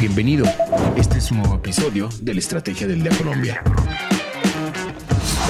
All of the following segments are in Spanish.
Bienvenido. Este es un nuevo episodio de la Estrategia del Día Colombia.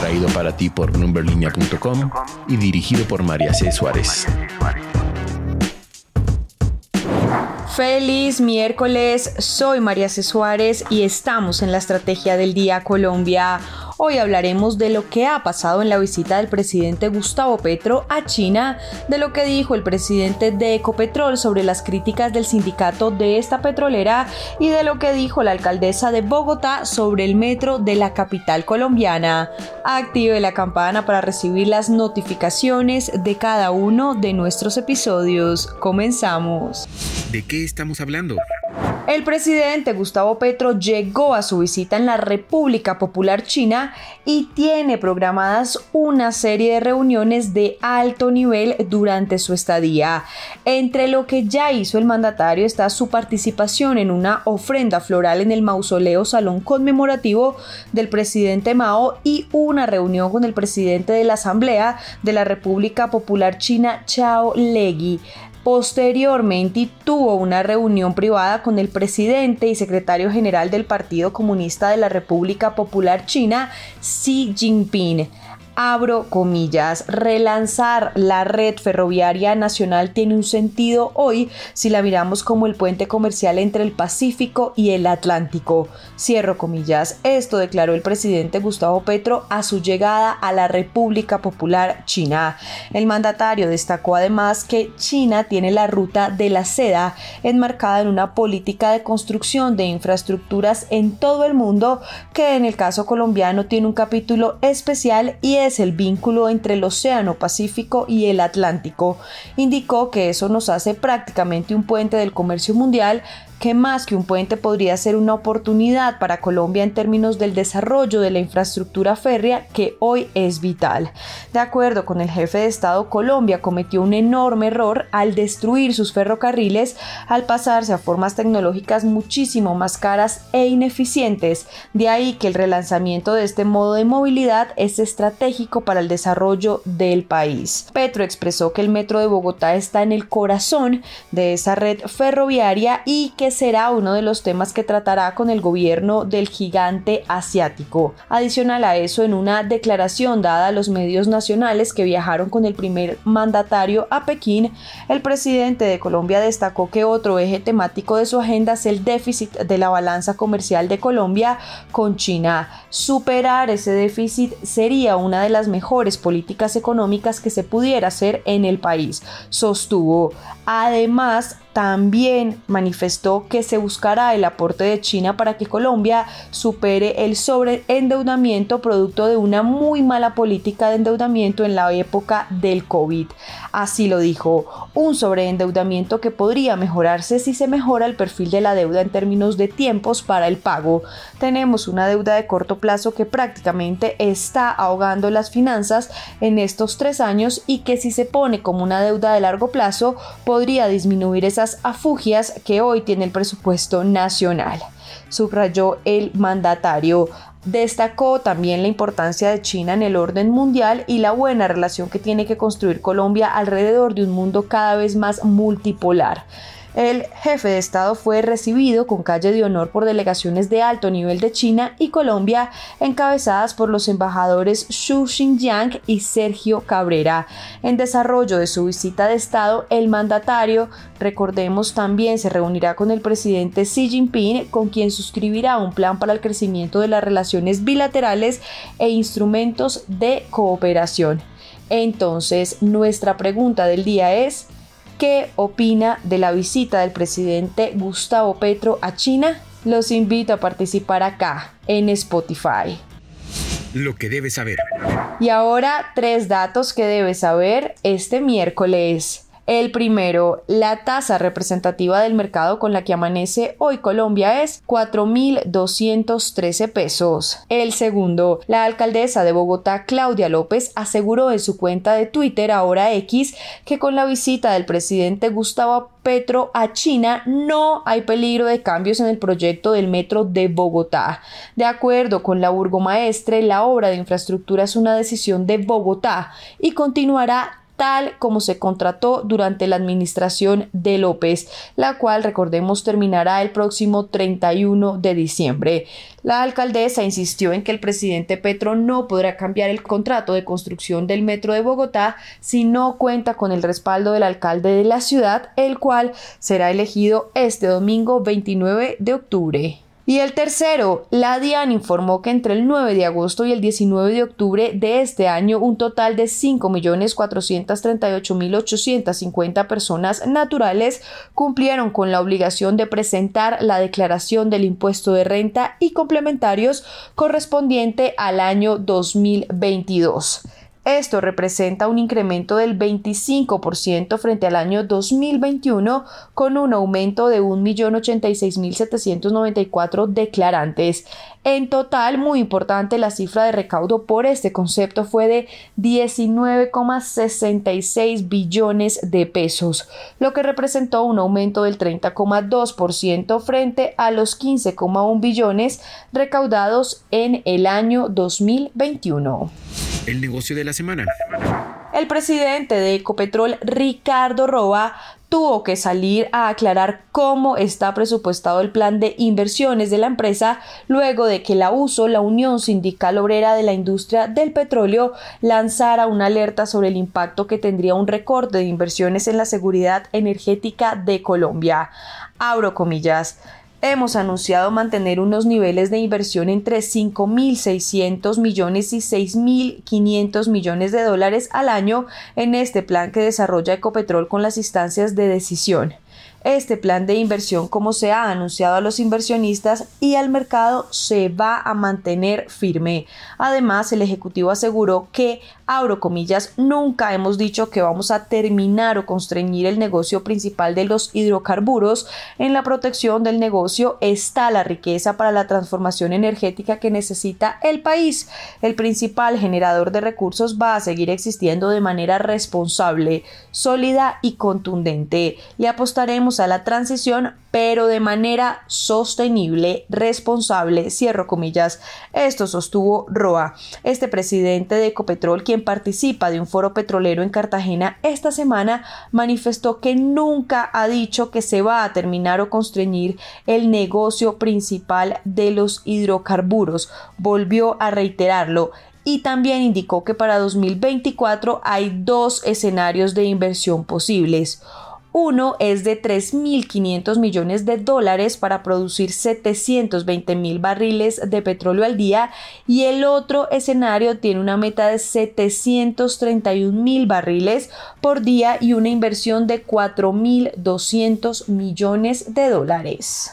Traído para ti por numberlinea.com y dirigido por María C. Suárez. Feliz miércoles, soy María C. Suárez y estamos en la Estrategia del Día Colombia. Hoy hablaremos de lo que ha pasado en la visita del presidente Gustavo Petro a China, de lo que dijo el presidente de Ecopetrol sobre las críticas del sindicato de esta petrolera y de lo que dijo la alcaldesa de Bogotá sobre el metro de la capital colombiana. Active la campana para recibir las notificaciones de cada uno de nuestros episodios. Comenzamos. ¿De qué estamos hablando? El presidente Gustavo Petro llegó a su visita en la República Popular China y tiene programadas una serie de reuniones de alto nivel durante su estadía. Entre lo que ya hizo el mandatario está su participación en una ofrenda floral en el mausoleo Salón Conmemorativo del presidente Mao y una reunión con el presidente de la Asamblea de la República Popular China, Chao Legui. Posteriormente tuvo una reunión privada con el presidente y secretario general del Partido Comunista de la República Popular China, Xi Jinping abro comillas, relanzar la red ferroviaria nacional tiene un sentido hoy si la miramos como el puente comercial entre el Pacífico y el Atlántico. Cierro comillas. Esto declaró el presidente Gustavo Petro a su llegada a la República Popular China. El mandatario destacó además que China tiene la ruta de la seda enmarcada en una política de construcción de infraestructuras en todo el mundo que en el caso colombiano tiene un capítulo especial y es el vínculo entre el Océano Pacífico y el Atlántico. Indicó que eso nos hace prácticamente un puente del comercio mundial que más que un puente podría ser una oportunidad para Colombia en términos del desarrollo de la infraestructura férrea que hoy es vital. De acuerdo con el jefe de Estado, Colombia cometió un enorme error al destruir sus ferrocarriles al pasarse a formas tecnológicas muchísimo más caras e ineficientes. De ahí que el relanzamiento de este modo de movilidad es estratégico para el desarrollo del país. Petro expresó que el metro de Bogotá está en el corazón de esa red ferroviaria y que será uno de los temas que tratará con el gobierno del gigante asiático. Adicional a eso, en una declaración dada a los medios nacionales que viajaron con el primer mandatario a Pekín, el presidente de Colombia destacó que otro eje temático de su agenda es el déficit de la balanza comercial de Colombia con China. Superar ese déficit sería una de las mejores políticas económicas que se pudiera hacer en el país, sostuvo. Además, también manifestó que se buscará el aporte de China para que Colombia supere el sobreendeudamiento producto de una muy mala política de endeudamiento en la época del COVID. Así lo dijo, un sobreendeudamiento que podría mejorarse si se mejora el perfil de la deuda en términos de tiempos para el pago. Tenemos una deuda de corto plazo que prácticamente está ahogando las finanzas en estos tres años y que si se pone como una deuda de largo plazo podría disminuir esa afugias que hoy tiene el presupuesto nacional, subrayó el mandatario. Destacó también la importancia de China en el orden mundial y la buena relación que tiene que construir Colombia alrededor de un mundo cada vez más multipolar. El jefe de Estado fue recibido con calle de honor por delegaciones de alto nivel de China y Colombia, encabezadas por los embajadores Xu Xinjiang y Sergio Cabrera. En desarrollo de su visita de Estado, el mandatario, recordemos, también se reunirá con el presidente Xi Jinping, con quien suscribirá un plan para el crecimiento de las relaciones bilaterales e instrumentos de cooperación. Entonces, nuestra pregunta del día es, ¿Qué opina de la visita del presidente Gustavo Petro a China? Los invito a participar acá en Spotify. Lo que debes saber. Y ahora tres datos que debes saber este miércoles. El primero, la tasa representativa del mercado con la que amanece hoy Colombia es 4.213 pesos. El segundo, la alcaldesa de Bogotá, Claudia López, aseguró en su cuenta de Twitter, ahora X, que con la visita del presidente Gustavo Petro a China no hay peligro de cambios en el proyecto del metro de Bogotá. De acuerdo con la burgomaestre, la obra de infraestructura es una decisión de Bogotá y continuará tal como se contrató durante la administración de López, la cual, recordemos, terminará el próximo 31 de diciembre. La alcaldesa insistió en que el presidente Petro no podrá cambiar el contrato de construcción del metro de Bogotá si no cuenta con el respaldo del alcalde de la ciudad, el cual será elegido este domingo 29 de octubre. Y el tercero, la DIAN informó que entre el 9 de agosto y el 19 de octubre de este año un total de 5.438.850 personas naturales cumplieron con la obligación de presentar la declaración del impuesto de renta y complementarios correspondiente al año 2022. Esto representa un incremento del 25% frente al año 2021 con un aumento de 1.086.794 declarantes. En total, muy importante, la cifra de recaudo por este concepto fue de 19,66 billones de pesos, lo que representó un aumento del 30,2% frente a los 15,1 billones recaudados en el año 2021 el negocio de la El presidente de Ecopetrol, Ricardo Roa, tuvo que salir a aclarar cómo está presupuestado el plan de inversiones de la empresa luego de que la USO, la Unión Sindical Obrera de la Industria del Petróleo, lanzara una alerta sobre el impacto que tendría un recorte de inversiones en la seguridad energética de Colombia. Abro comillas hemos anunciado mantener unos niveles de inversión entre 5.600 millones y 6.500 millones de dólares al año en este plan que desarrolla Ecopetrol con las instancias de decisión. Este plan de inversión, como se ha anunciado a los inversionistas y al mercado, se va a mantener firme. Además, el Ejecutivo aseguró que, abro comillas, nunca hemos dicho que vamos a terminar o constreñir el negocio principal de los hidrocarburos. En la protección del negocio está la riqueza para la transformación energética que necesita el país. El principal generador de recursos va a seguir existiendo de manera responsable, sólida y contundente. Le apostaremos a la transición, pero de manera sostenible, responsable, cierro comillas. Esto sostuvo Roa, este presidente de Ecopetrol, participa de un foro petrolero en Cartagena esta semana, manifestó que nunca ha dicho que se va a terminar o constreñir el negocio principal de los hidrocarburos. Volvió a reiterarlo y también indicó que para 2024 hay dos escenarios de inversión posibles. Uno es de 3.500 millones de dólares para producir 720 mil barriles de petróleo al día y el otro escenario tiene una meta de 731 mil barriles por día y una inversión de 4.200 millones de dólares.